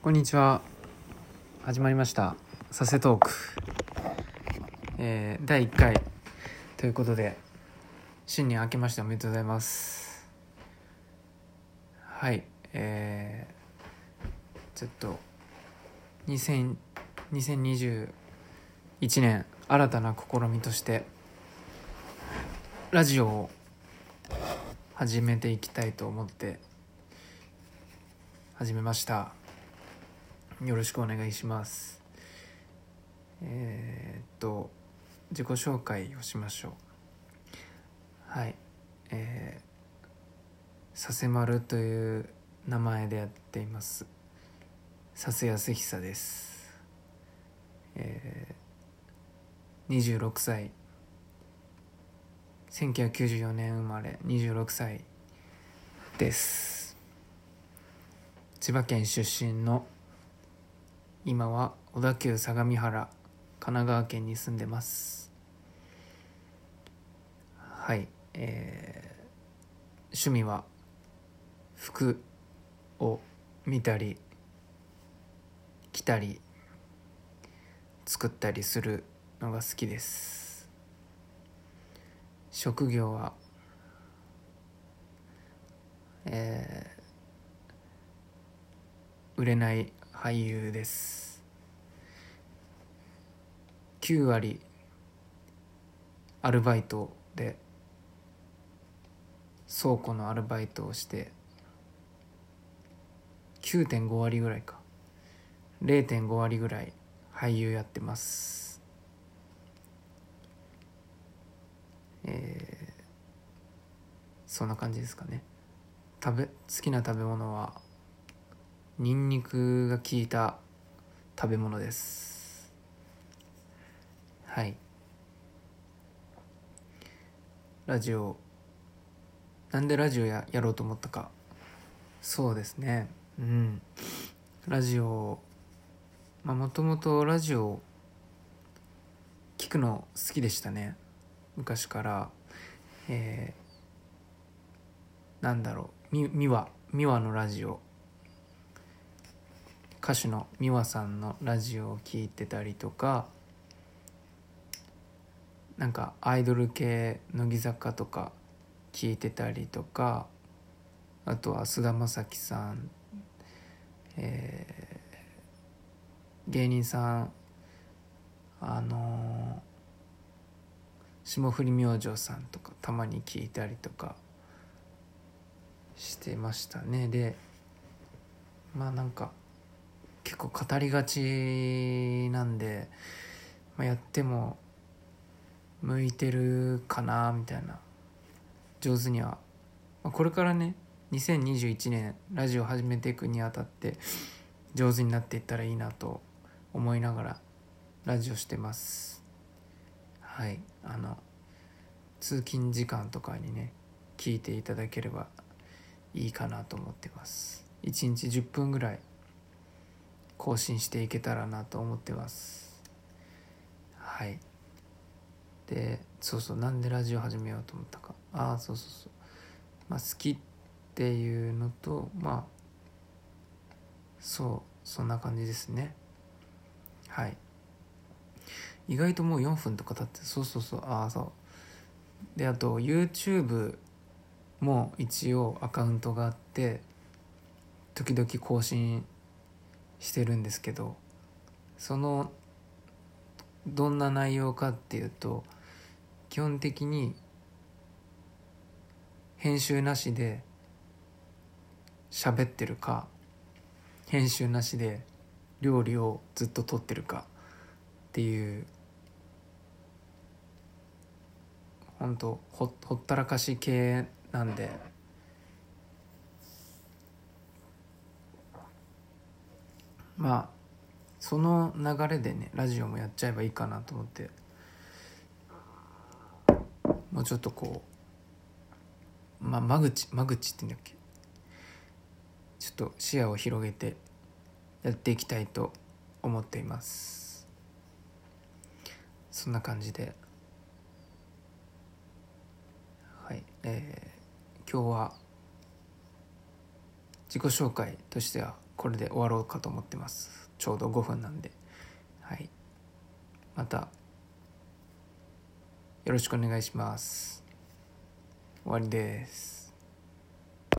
こんにちは。始まりました「させトーク」えー、第1回。ということで新年明けましておめでとうございます。はい。えー、ちょっと2000 2021年新たな試みとしてラジオを始めていきたいと思って始めました。よろしくお願いします。えー、っと自己紹介をしましょう。はいえー、させまるという名前でやっています。佐世康久です。えー、26歳。1994年生まれ26歳です。千葉県出身の今は小田急相模原神奈川県に住んでます。はいえー、趣味は服を見たり着たり作ったりするのが好きです。職業はえー、売れない俳優です。9割アルバイトで倉庫のアルバイトをして9.5割ぐらいか。0.5割ぐらい俳優やってます。えー、そんな感じですかね。食べ好きな食べ物はニンニクが効いた食べ物です。はい。ラジオ。なんでラジオややろうと思ったか。そうですね。うん。ラジオ。まあもともとラジオ。聞くの好きでしたね。昔から。えー、なんだろう。みみわみわのラジオ。歌手の美和さんのラジオを聴いてたりとかなんかアイドル系乃木坂とか聞いてたりとかあとは菅田将暉さん、えー、芸人さんあのー、霜降り明星さんとかたまに聞いたりとかしてましたね。でまあなんか結構語りがちなんで、まあ、やっても向いてるかなみたいな。上手には、まあ、これからね2021年ラジオ始めていくにあたって上手になっていったらいいなと思いながらラジオしてます。はい。あの通勤時間とかにね聞いていただければいいかなと思ってます。1日10分ぐらい更新していけたらなと思ってます。はい。でそうそうなんでラジオ始めようと思ったか。ああそうそうそう。まあ好きっていうのとまあそうそんな感じですね。はい。意外ともう4分とか経ってそうそうそう。ああそう。であと YouTube も一応アカウントがあって時々更新してるんですけどそのどんな内容かっていうと基本的に編集なしで喋ってるか編集なしで料理をずっと撮ってるかっていう本当ほほったらかし系なんでまあその流れでねラジオもやっちゃえばいいかなと思って。もうちょっとこうまあ間口間口って言うんだっけ？ちょっと視野を広げてやっていきたいと思っています。そんな感じで。はいえー、今日は自己紹介としてはこれで終わろうかと思ってます。ちょうど5分なんで。はい。またよろしくお願いします。終わりです。